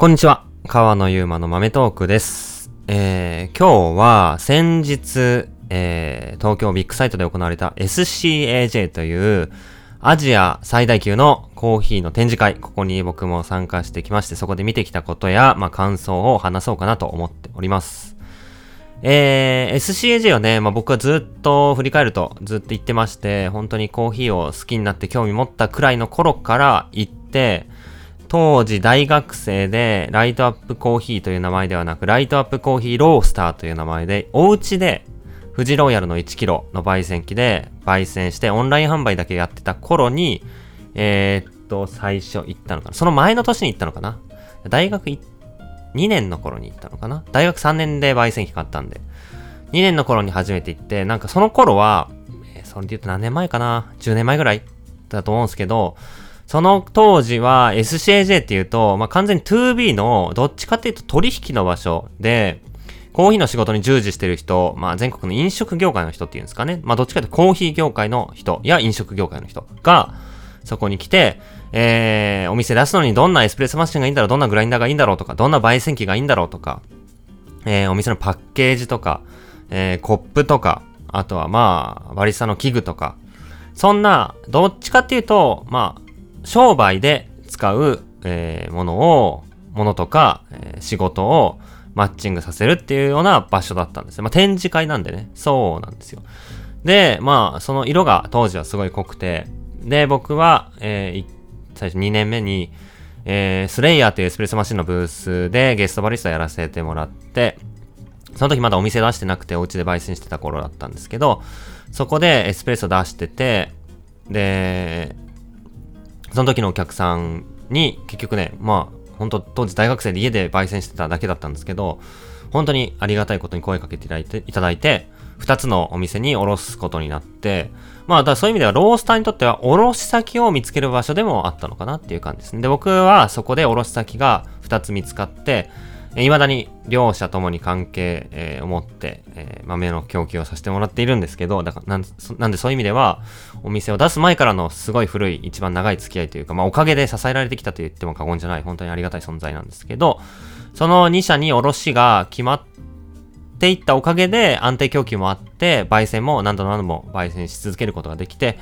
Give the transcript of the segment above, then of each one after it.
こんにちは。川野ゆうまの豆トークです。えー、今日は先日、えー、東京ビッグサイトで行われた SCAJ というアジア最大級のコーヒーの展示会、ここに僕も参加してきまして、そこで見てきたことや、まあ、感想を話そうかなと思っております。えー、SCAJ はね、まあ、僕はずっと振り返るとずっと言ってまして、本当にコーヒーを好きになって興味持ったくらいの頃から行って、当時大学生でライトアップコーヒーという名前ではなく、ライトアップコーヒーロースターという名前で、お家で富士ローヤルの 1kg の焙煎機で焙煎してオンライン販売だけやってた頃に、えー、っと、最初行ったのかな。その前の年に行ったのかな。大学2年の頃に行ったのかな。大学3年で焙煎機買ったんで。2年の頃に初めて行って、なんかその頃は、それで言うと何年前かな ?10 年前ぐらいだと思うんですけど、その当時は SCAJ っていうと、まあ、完全に 2B のどっちかっていうと取引の場所で、コーヒーの仕事に従事してる人、まあ、全国の飲食業界の人っていうんですかね。まあ、どっちかというとコーヒー業界の人や飲食業界の人が、そこに来て、えー、お店出すのにどんなエスプレッソマシンがいいんだろう、どんなグラインダーがいいんだろうとか、どんな焙煎機がいいんだろうとか、えー、お店のパッケージとか、えー、コップとか、あとはまあ、バリスタの器具とか、そんな、どっちかっていうと、まあ、商売で使う、えー、ものを、ものとか、えー、仕事をマッチングさせるっていうような場所だったんですよ。まあ、展示会なんでね。そうなんですよ。で、まあ、その色が当時はすごい濃くて、で、僕は、えー、最初2年目に、えー、スレイヤーというエスプレッソマシンのブースでゲストバリスタやらせてもらって、その時まだお店出してなくてお家で焙煎してた頃だったんですけど、そこでエスプレッソ出してて、で、その時のお客さんに結局ね、まあ、本当当時大学生で家で焙煎してただけだったんですけど、本当にありがたいことに声かけていただいて、いただいて、二つのお店に卸すことになって、まあ、だそういう意味ではロースターにとっては卸先を見つける場所でもあったのかなっていう感じですね。で、僕はそこで卸先が二つ見つかって、え未だに両者ともに関係、えー、を持って、えー、豆の供給をさせてもらっているんですけど、だからなんなんでそういう意味では、お店を出す前からのすごい古い、一番長い付き合いというか、まあおかげで支えられてきたと言っても過言じゃない、本当にありがたい存在なんですけど、その2社に卸が決まっていったおかげで安定供給もあって、焙煎も何度何度も焙煎し続けることができて、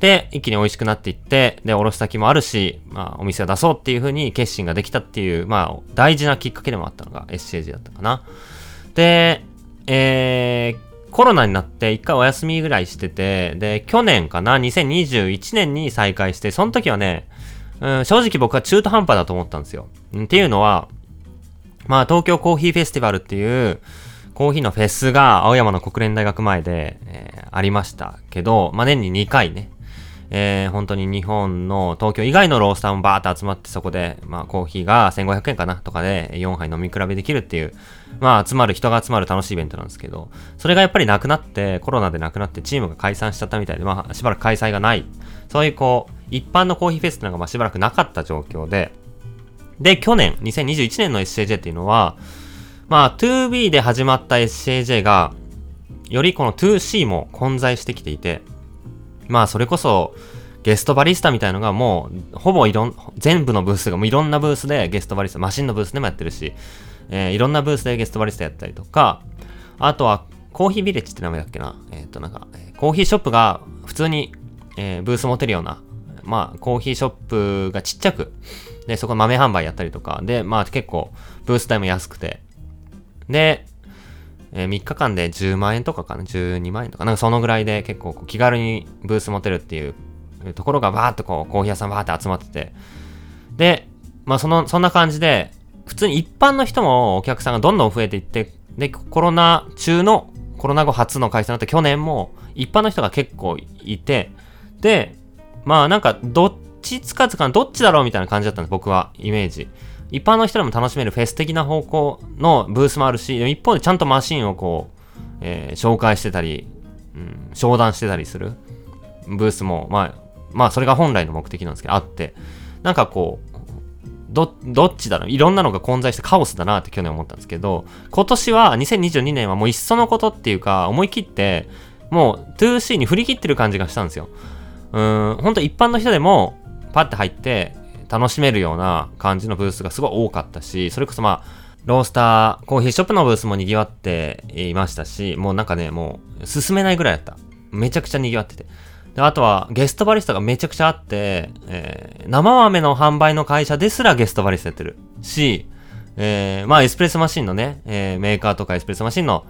で、一気に美味しくなっていって、で、おろし先もあるし、まあ、お店を出そうっていう風に決心ができたっていう、まあ、大事なきっかけでもあったのが SCAG だったかな。で、えー、コロナになって一回お休みぐらいしてて、で、去年かな、2021年に再開して、その時はね、うん、正直僕は中途半端だと思ったんですよ。っていうのは、まあ、東京コーヒーフェスティバルっていう、コーヒーのフェスが青山の国連大学前で、えー、ありましたけど、まあ、年に2回ね、えー、本当に日本の東京以外のロースターもバーって集まってそこで、まあコーヒーが1500円かなとかで4杯飲み比べできるっていう、まあ集まる、人が集まる楽しいイベントなんですけど、それがやっぱりなくなって、コロナでなくなってチームが解散しちゃったみたいで、まあしばらく開催がない。そういうこう、一般のコーヒーフェスっていうのがまあしばらくなかった状況で、で、去年、2021年の SCJ っていうのは、まあ 2B で始まった SCJ が、よりこの 2C も混在してきていて、まあそれこそゲストバリスタみたいのがもうほぼいろん、全部のブースがもういろんなブースでゲストバリスタ、マシンのブースでもやってるし、えー、いろんなブースでゲストバリスタやったりとか、あとはコーヒービレッジって名前だっけな？えっ、となんか、コーヒーショップが普通に、えー、ブース持てるような、まあコーヒーショップがちっちゃく、で、そこ豆販売やったりとか、で、まあ結構ブース代も安くて、で、えー、3日間で10万円とかかな ?12 万円とか、なんかそのぐらいで結構気軽にブース持てるっていうところがバーっとこう、コーヒー屋さんバーって集まってて、で、まあその、そんな感じで、普通に一般の人もお客さんがどんどん増えていって、で、コロナ中の、コロナ後初の開催になった去年も、一般の人が結構いて、で、まあなんか、どっちつかつかどっちだろうみたいな感じだったんです、僕は、イメージ。一般の人でも楽しめるフェス的な方向のブースもあるし、一方でちゃんとマシンをこう、えー、紹介してたり、うん、商談してたりするブースも、まあ、まあ、それが本来の目的なんですけど、あって、なんかこう、ど、どっちだろういろんなのが混在してカオスだなって去年思ったんですけど、今年は、2022年はもういっそのことっていうか、思い切って、もう 2C に振り切ってる感じがしたんですよ。うん、ほんと一般の人でも、パッて入って、楽しめるような感じのブースがすごい多かったし、それこそまあ、ロースター、コーヒーショップのブースも賑わっていましたし、もうなんかね、もう進めないぐらいだった。めちゃくちゃ賑わってて。で、あとはゲストバリスタがめちゃくちゃあって、えー、生豆の販売の会社ですらゲストバリスタやってるし、えー、まあエスプレッソマシンのね、えー、メーカーとかエスプレッソマシンの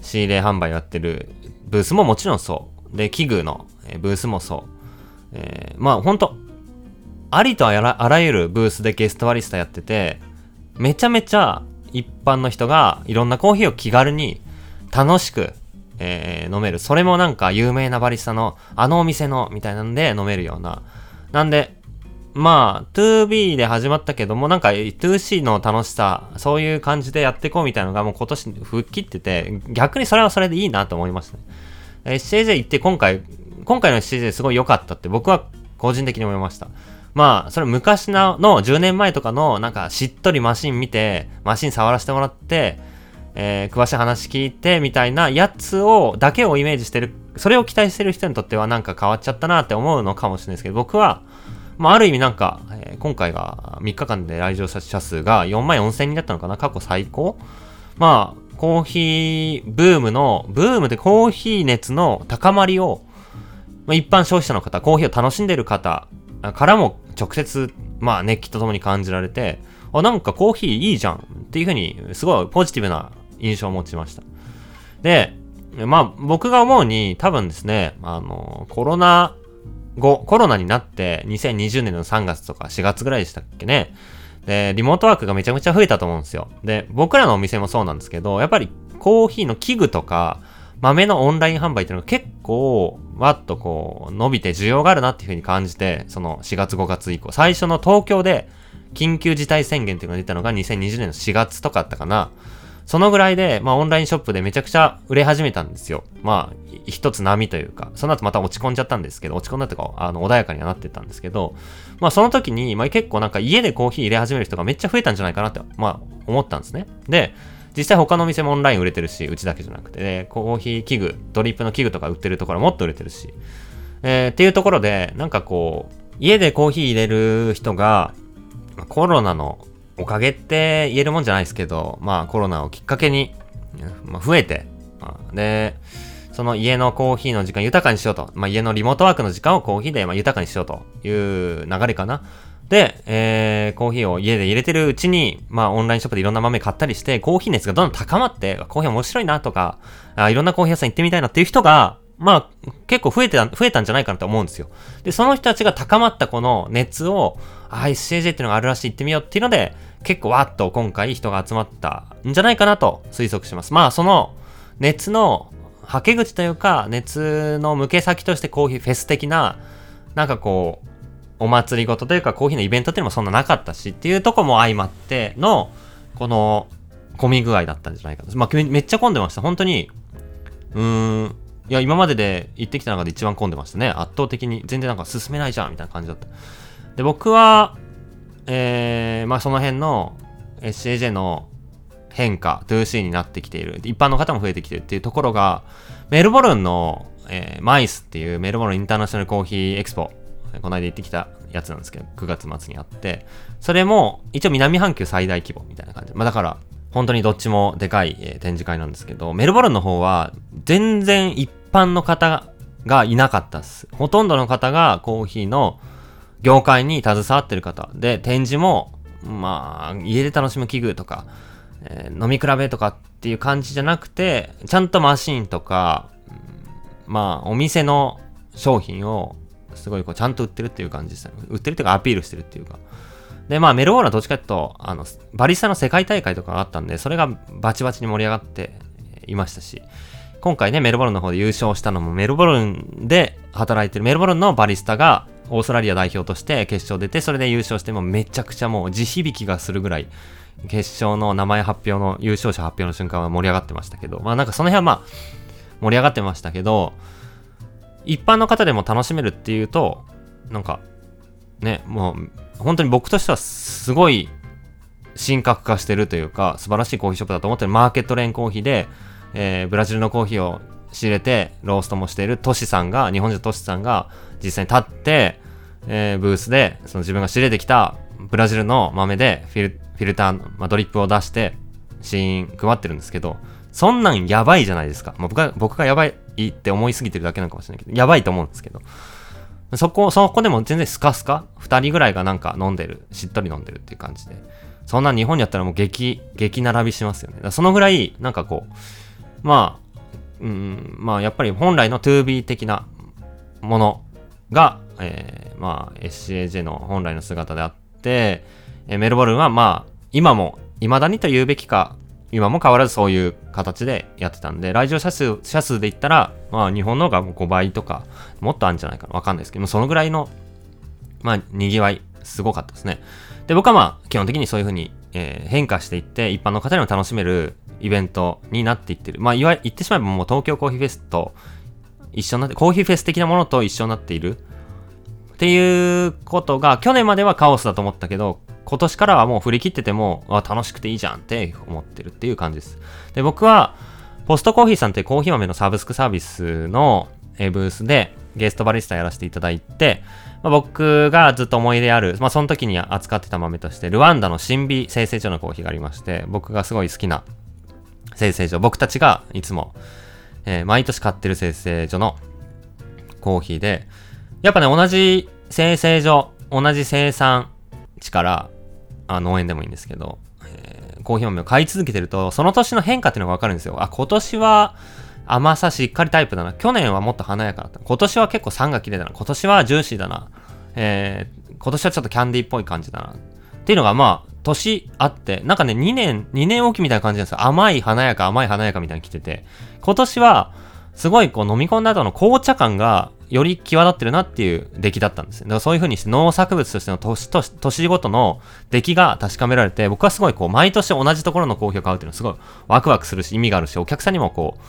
仕入れ販売やってるブースももちろんそう。で、器具のブースもそう。えー、まあほんと、ありとあらあらゆるブースでゲストバリスタやってて、めちゃめちゃ一般の人がいろんなコーヒーを気軽に楽しく、えー、飲める。それもなんか有名なバリスタのあのお店のみたいなんで飲めるような。なんで、まあ、2B で始まったけども、なんか 2C の楽しさ、そういう感じでやっていこうみたいなのがもう今年吹っ切ってて、逆にそれはそれでいいなと思いましたね。SJJ 行って今回、今回の SJJ すごい良かったって僕は個人的に思いました。まあ、それ昔のの10年前とかのなんかしっとりマシン見て、マシン触らせてもらって、えー、詳しい話聞いてみたいなやつを、だけをイメージしてる、それを期待してる人にとってはなんか変わっちゃったなって思うのかもしれないですけど、僕は、まあ、ある意味なんか、えー、今回が3日間で来場者数が4万4千人だったのかな過去最高。まあ、コーヒーブームの、ブームでコーヒー熱の高まりを、まあ、一般消費者の方、コーヒーを楽しんでる方からも直接、まあ熱気とともに感じられて、あ、なんかコーヒーいいじゃんっていうふうに、すごいポジティブな印象を持ちました。で、まあ僕が思うに多分ですね、あの、コロナ後、コロナになって2020年の3月とか4月ぐらいでしたっけね。で、リモートワークがめちゃめちゃ増えたと思うんですよ。で、僕らのお店もそうなんですけど、やっぱりコーヒーの器具とか、豆のオンライン販売っていうのが結構、わっとこう、伸びて需要があるなっていう風に感じて、その4月5月以降、最初の東京で緊急事態宣言っていうのが出たのが2020年の4月とかあったかな。そのぐらいで、まあオンラインショップでめちゃくちゃ売れ始めたんですよ。まあ、一つ波というか、その後また落ち込んじゃったんですけど、落ち込んだとか、あの、穏やかにはなってたんですけど、まあその時に、まあ結構なんか家でコーヒー入れ始める人がめっちゃ増えたんじゃないかなって、まあ思ったんですね。で、実際他のお店もオンライン売れてるし、うちだけじゃなくて、ねコーヒー器具、ドリップの器具とか売ってるところもっと売れてるし、えー、っていうところで、なんかこう、家でコーヒー入れる人が、コロナのおかげって言えるもんじゃないですけど、まあコロナをきっかけに、まあ、増えて、まあ、で、その家のコーヒーの時間豊かにしようと。まあ、家のリモートワークの時間をコーヒーでま豊かにしようという流れかな。で、えー、コーヒーを家で入れてるうちに、まあ、オンラインショップでいろんな豆買ったりして、コーヒー熱がどんどん高まって、コーヒー面白いなとか、あいろんなコーヒー屋さん行ってみたいなっていう人が、まあ、結構増えてた、増えたんじゃないかなと思うんですよ。で、その人たちが高まったこの熱を、あ、SCJ っていうのがあるらしい行ってみようっていうので、結構わっと今回人が集まったんじゃないかなと推測します。まあ、その熱のはけ口というか、熱の向け先としてコーヒーフェス的な、なんかこう、お祭りごとというかコーヒーのイベントっていうのもそんななかったしっていうとこも相まっての、この、混み具合だったんじゃないかと。まあ、めっちゃ混んでました。本当に、うーん、いや、今までで行ってきた中で一番混んでましたね。圧倒的に。全然なんか進めないじゃん、みたいな感じだった。で、僕は、えー、まあその辺の SAJ の変化、2C になってきている。一般の方も増えてきてるっていうところが、メルボルンの、えー、マイスっていうメルボルンインターナショナルコーヒーエクスポこの間行ってきたやつなんですけど、9月末にあって、それも一応南半球最大規模みたいな感じ。まあだから、本当にどっちもでかい、えー、展示会なんですけど、メルボルンの方は全然一般の方がいなかったっす。ほとんどの方がコーヒーの業界に携わってる方で、展示も、まあ、家で楽しむ器具とか、えー、飲み比べとかっていう感じじゃなくて、ちゃんとマシンとか、まあ、お店の商品をすごいこうちゃんと売ってるっていう感じですね。売ってるっていうかアピールしてるっていうか。で、まあメルボルンはどっちかっていうと、あの、バリスタの世界大会とかがあったんで、それがバチバチに盛り上がっていましたし、今回ね、メルボルンの方で優勝したのも、メルボルンで働いてるメルボルンのバリスタが、オーストラリア代表として決勝出て、それで優勝して、もめちゃくちゃもう地響きがするぐらい、決勝の名前発表の、優勝者発表の瞬間は盛り上がってましたけど、まあなんかその辺はまあ、盛り上がってましたけど、一般の方でも楽しめるっていうと、なんか、ね、もう、本当に僕としてはすごい神格化してるというか、素晴らしいコーヒーショップだと思ってる。マーケットレーンコーヒーで、えー、ブラジルのコーヒーを仕入れて、ローストもしている。トシさんが、日本人のトシさんが実際に立って、えー、ブースで、その自分が仕入れてきたブラジルの豆でフィルフィルター、まあ、ドリップを出して、シーン配ってるんですけど、そんなんやばいじゃないですか。まあ、僕が、僕がやばいって思いすぎてるだけなのかもしれないけど、やばいと思うんですけど。そこ、そこでも全然スカスカ？二人ぐらいがなんか飲んでる。しっとり飲んでるっていう感じで。そんな日本にあったらもう激、激並びしますよね。そのぐらい、なんかこう、まあ、うん、まあやっぱり本来の 2B 的なものが、えー、まあ SCAJ の本来の姿であって、え、メルボルンはまあ今も、未だにと言うべきか、今も変わらずそういう形でやってたんで、来場者数、者数で言ったら、まあ日本の方が5倍とか、もっとあるんじゃないかな。わかんないですけど、そのぐらいの、まあ賑わい、すごかったですね。で、僕はまあ基本的にそういう風に、えー、変化していって、一般の方にも楽しめるイベントになっていってる。まあ言わ、言ってしまえばもう東京コーヒーフェスと一緒になって、コーヒーフェス的なものと一緒になっている。っていうことが、去年まではカオスだと思ったけど、今年からはもう振り切ってても、あ、楽しくていいじゃんって思ってるっていう感じです。で、僕は、ポストコーヒーさんってコーヒー豆のサブスクサービスのブースでゲストバリスタやらせていただいて、まあ、僕がずっと思い出ある、まあ、その時に扱ってた豆として、ルワンダの新美生成所のコーヒーがありまして、僕がすごい好きな生成所、僕たちがいつも、えー、毎年買ってる生成所のコーヒーで、やっぱね、同じ生成所、同じ生産地から、あ農園でもいいんですけど、えー、コーヒー豆を買い続けてると、その年の変化っていうのがわかるんですよ。あ、今年は甘さしっかりタイプだな。去年はもっと華やかだった。今年は結構酸が綺麗だな。今年はジューシーだな。えー、今年はちょっとキャンディーっぽい感じだな。っていうのがまあ、年あって、なんかね、2年、2年おきみたいな感じなんですよ。甘い華やか、甘い華やかみたいに来てて。今年は、すごいこう飲み込んだ後の紅茶感がより際立ってるなっていう出来だったんですだからそういう風にして農作物としての年年ごとの出来が確かめられて、僕はすごいこう毎年同じところのコーヒーを買うっていうのはすごいワクワクするし意味があるし、お客さんにもこう、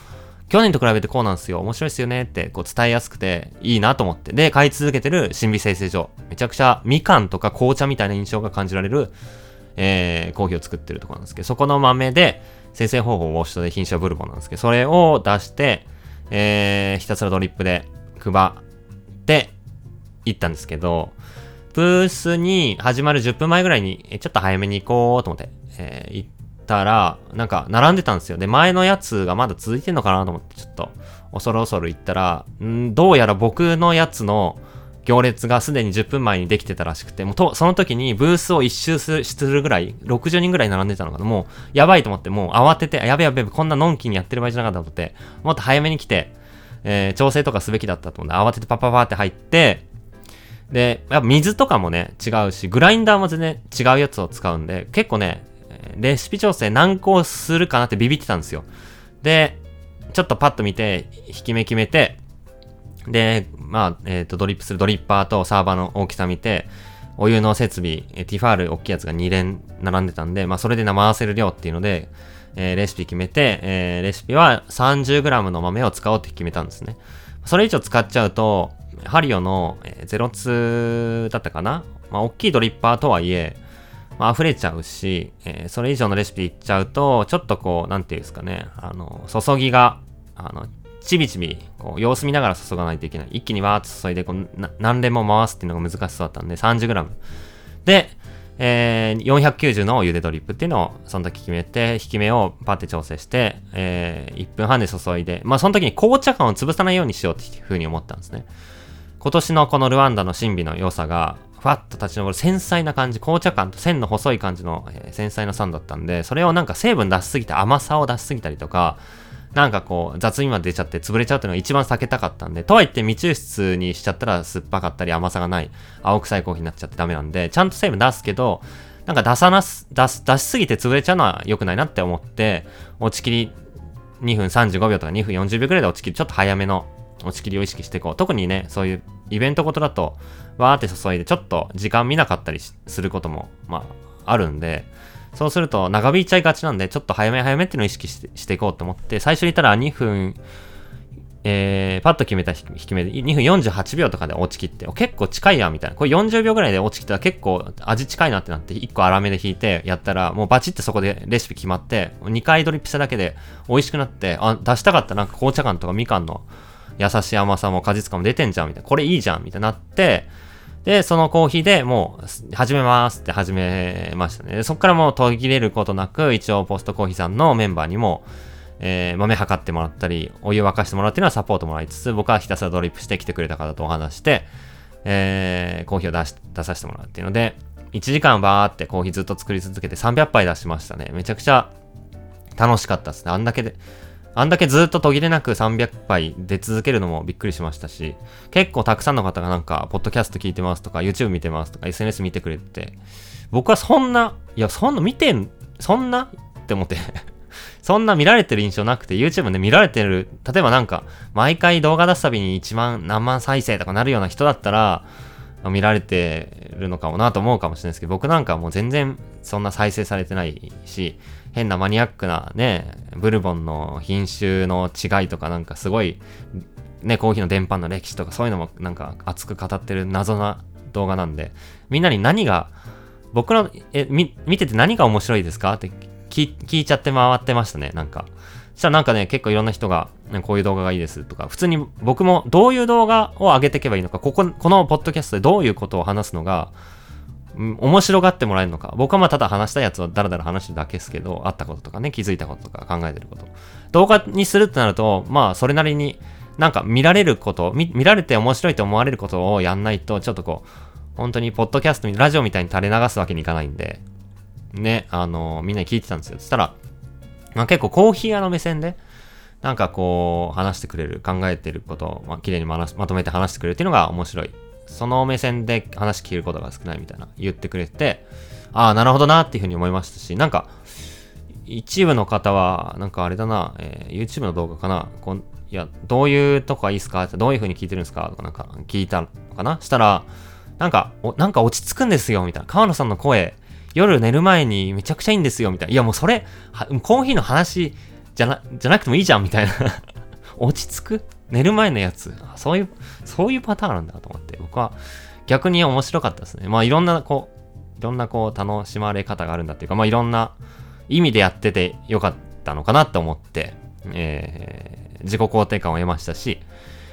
去年と比べてこうなんですよ、面白いですよねってこう伝えやすくていいなと思って。で、買い続けてる新美生成所。めちゃくちゃみかんとか紅茶みたいな印象が感じられる、えー、コーヒーを作ってるところなんですけど、そこの豆で、生成方法をウォッシュとで品種はブルボンなんですけど、それを出して、えー、ひたすらドリップで配って行ったんですけど、ブースに始まる10分前ぐらいに、ちょっと早めに行こうと思って、えー、行ったら、なんか並んでたんですよ。で、前のやつがまだ続いてんのかなと思って、ちょっと恐る恐る行ったら、んどうやら僕のやつの行列がすでに10分前にできてたらしくて、もうと、その時にブースを一周するぐらい、60人ぐらい並んでたのかな。もう、やばいと思って、もう慌てて、やべやべ、こんなのんきにやってる場合じゃなかったと思って、もっと早めに来て、えー、調整とかすべきだったと思うんで、慌ててパパパって入って、で、やっぱ水とかもね、違うし、グラインダーも全然違うやつを使うんで、結構ね、レシピ調整難航するかなってビビってたんですよ。で、ちょっとパッと見て、引き目決めて、で、まあ、えっ、ー、と、ドリップするドリッパーとサーバーの大きさ見て、お湯の設備、ティファール大きいやつが2連並んでたんで、まあ、それで回せる量っていうので、えー、レシピ決めて、えー、レシピは 30g の豆を使おうって決めたんですね。それ以上使っちゃうと、ハリオの、えー、02だったかな？まあ、大きいドリッパーとはいえ、まあ、溢れちゃうし、えー、それ以上のレシピいっちゃうと、ちょっとこう、なんていうんですかね、あの、注ぎが、あの、ちびちび、こう、様子見ながら注がないといけない。一気にわーっと注いで、こう、何連も回すっていうのが難しそうだったんで、30g。で、えー、490の茹でドリップっていうのをその時決めて、引き目をパッて調整して、えー、1分半で注いで、まあその時に紅茶感を潰さないようにしようっていう風に思ったんですね。今年のこのルワンダの神秘の良さが、ふわっと立ち上る繊細な感じ、紅茶感と線の細い感じの、えー、繊細な酸だったんで、それをなんか成分出しすぎて甘さを出しすぎたりとか、なんかこう、雑味まで出ちゃって潰れちゃうっていうのが一番避けたかったんで、とはいって未抽出にしちゃったら酸っぱかったり甘さがない青臭いコーヒーになっちゃってダメなんで、ちゃんと成分出すけど、なんか出さなす、出す、出しすぎて潰れちゃうのは良くないなって思って、落ち切り2分35秒とか2分40秒くらいで落ち切り、ちょっと早めの落ち切りを意識していこう。特にね、そういうイベントごとだと、わーって注いでちょっと時間見なかったりすることも、まあ、あるんで、そうすると長引いちゃいがちなんで、ちょっと早め早めっていうのを意識してしていこうと思って、最初に言ったら2分、えー、パッと決めた引き目で2分48秒とかで落ちきって、結構近いやんみたいな。これ40秒ぐらいで落ちきったら結構味近いなってなって、1個粗めで引いてやったら、もうバチってそこでレシピ決まって、2回ドリップしただけで美味しくなって、あ、出したかったなんか紅茶感とかみかんの優しい甘さも果実感も出てんじゃんみたいな。これいいじゃんみたいになって、で、そのコーヒーでもう、始めますって始めましたね。そこからもう途切れることなく、一応ポストコーヒーさんのメンバーにも、えー、豆測ってもらったり、お湯沸かしてもらうっていうのはサポートもらいつつ、僕はひたすらドリップして来てくれた方とお話して、えー、コーヒーを出し、出させてもらうっていうので、1時間バーってコーヒーずっと作り続けて300杯出しましたね。めちゃくちゃ楽しかったですね。あんだけで、あんだけずっと途切れなく300杯出続けるのもびっくりしましたし、結構たくさんの方がなんか、ポッドキャスト聞いてますとか、YouTube 見てますとか、SNS 見てくれて、僕はそんな、いや、そんな見てん、そんなって思って そんな見られてる印象なくて、YouTube で見られてる、例えばなんか、毎回動画出すたびに1万、何万再生とかなるような人だったら、見られてるのかもなと思うかもしれないですけど、僕なんかもう全然そんな再生されてないし、変なマニアックなね、ブルボンの品種の違いとかなんかすごい、ね、コーヒーの伝播の歴史とかそういうのもなんか熱く語ってる謎な動画なんで、みんなに何が、僕の、え、見てて何が面白いですか？って聞聞いちゃって回ってましたね、なんか。そしたらなんかね、結構いろんな人が、ね、こういう動画がいいですとか、普通に僕もどういう動画を上げていけばいいのか、ここ、このポッドキャストでどういうことを話すのが、面白がってもらえるのか。僕はまあただ話したいやつをダラダラ話してるだけですけど、あったこととかね、気づいたこととか考えてること。動画にするってなると、まあそれなりになんか見られること見、見られて面白いと思われることをやんないと、ちょっとこう、本当にポッドキャスト、ラジオみたいに垂れ流すわけにいかないんで、ね、あの、みんなに聞いてたんですよ。そしたら、まあ、結構コーヒー屋の目線で、なんかこう、話してくれる、考えてることを、まあ、綺麗にまとめて話してくれるっていうのが面白い。その目線で話聞けることが少ないみたいな言ってくれて、ああ、なるほどなっていうふうに思いましたし、なんか、一部の方は、なんかあれだな、えー、YouTube の動画かな、こんいや、どういうとこがいいですかどういう風に聞いてるんですかとかなんか聞いたのかなしたら、なんか、お、なんか落ち着くんですよ、みたいな。川野さんの声、夜寝る前にめちゃくちゃいいんですよ、みたいな。いや、もうそれ、コーヒーの話じゃな、じゃなくてもいいじゃん、みたいな 落ち着く寝る前のやつ。そういう、そういうパターンなんだと思って、僕は逆に面白かったですね。まあいろんな、こう、いろんなこう楽しまれ方があるんだっていうか、まあいろんな意味でやっててよかったのかなって思って、えー、自己肯定感を得ましたし、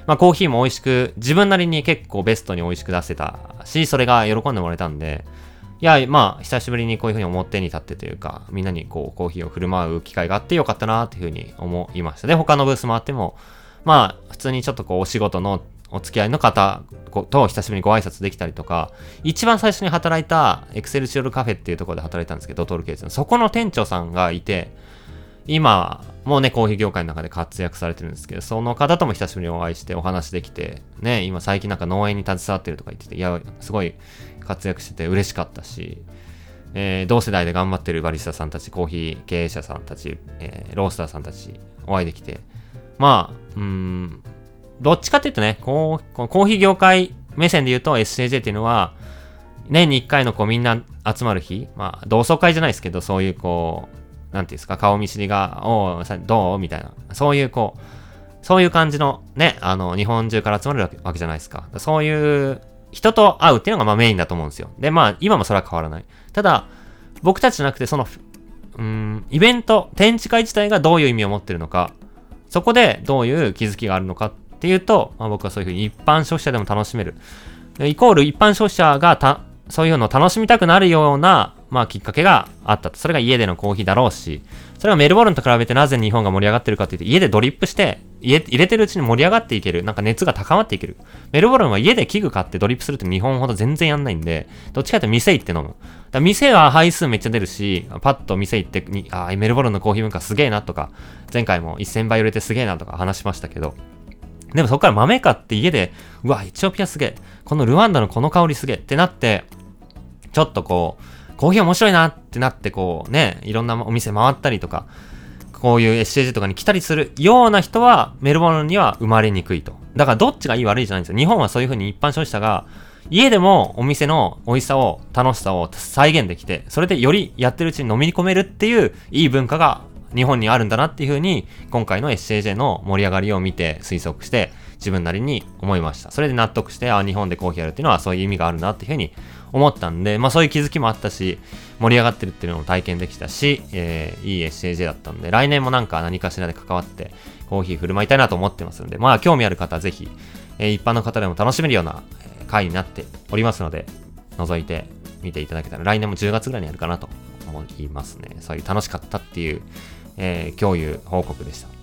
まあコーヒーも美味しく、自分なりに結構ベストに美味しく出せたし、それが喜んでもらえたんで、いや、まあ、久しぶりにこういうふうに表に立ってというか、みんなにこう、コーヒーを振る舞う機会があってよかったな、というふうに思いました。で、他のブースもあっても、まあ、普通にちょっとこう、お仕事のお付き合いの方と久しぶりにご挨拶できたりとか、一番最初に働いたエクセルシオルカフェっていうところで働いたんですけど、トルケースの。そこの店長さんがいて、今、もうね、コーヒー業界の中で活躍されてるんですけど、その方とも久しぶりにお会いしてお話できて、ね、今最近なんか農園に携わってるとか言ってて、いや、すごい活躍してて嬉しかったし、えー、同世代で頑張ってるバリスタさんたち、コーヒー経営者さんたち、えー、ロースターさんたち、お会いできて、まあ、うん、どっちかっていうとね、こう、コーヒー業界目線で言うと SJJ っていうのは、年に1回のこうみんな集まる日、まあ、同窓会じゃないですけど、そういうこう、なんていうんですか、顔見知りが、おう、どう？みたいな、そういうこう、そういう感じのね、あの、日本中から集まるわけじゃないですか。そういう人と会うっていうのがまあメインだと思うんですよ。で、まあ、今もそれは変わらない。ただ、僕たちじゃなくて、その、うん、イベント、展示会自体がどういう意味を持ってるのか、そこでどういう気づきがあるのかっていうと、まあ、僕はそういうふうに一般消費者でも楽しめる。イコール一般消費者がた、そういうのを楽しみたくなるような、まあ、きっかけがあったと。それが家でのコーヒーだろうし、それはメルボルンと比べてなぜ日本が盛り上がってるかっていうと、家でドリップして、入れてるうちに盛り上がっていける。なんか熱が高まっていける。メルボルンは家で器具買ってドリップするって日本ほど全然やんないんで、どっちかというと店行って飲む。だ店は配数めっちゃ出るし、パッと店行ってに、あメルボルンのコーヒー文化すげえなとか、前回も1000倍売れてすげえなとか話しましたけど、でもそこから豆買って家で、うわ、エチオピアすげえ。このルワンダのこの香りすげえってなって、ちょっとこう、コーヒー面白いなってなって、こうね、いろんなお店回ったりとか、こういう SCG とかに来たりするような人は、メルボルンには生まれにくいと。だからどっちがいい悪いじゃないんですよ。日本はそういう風に一般消費者が、家でもお店の美味しさを、楽しさを再現できて、それでよりやってるうちに飲み込めるっていういい文化が日本にあるんだなっていう風に、今回の SCJ の盛り上がりを見て推測して、自分なりに思いました。それで納得して、あ、日本でコーヒーやるっていうのはそういう意味があるなっていう風に思ったんで、まあそういう気づきもあったし、盛り上がってるっていうのも体験できたし、えー、いい SCJ だったんで、来年もなんか何かしらで関わってコーヒー振る舞いたいなと思ってますので、まあ興味ある方はぜひ、えー、一般の方でも楽しめるような、え回になっておりますので、覗いてみていただけたら、来年も10月ぐらいにやるかなと思いますね。そういう楽しかったっていう、えー、共有報告でした。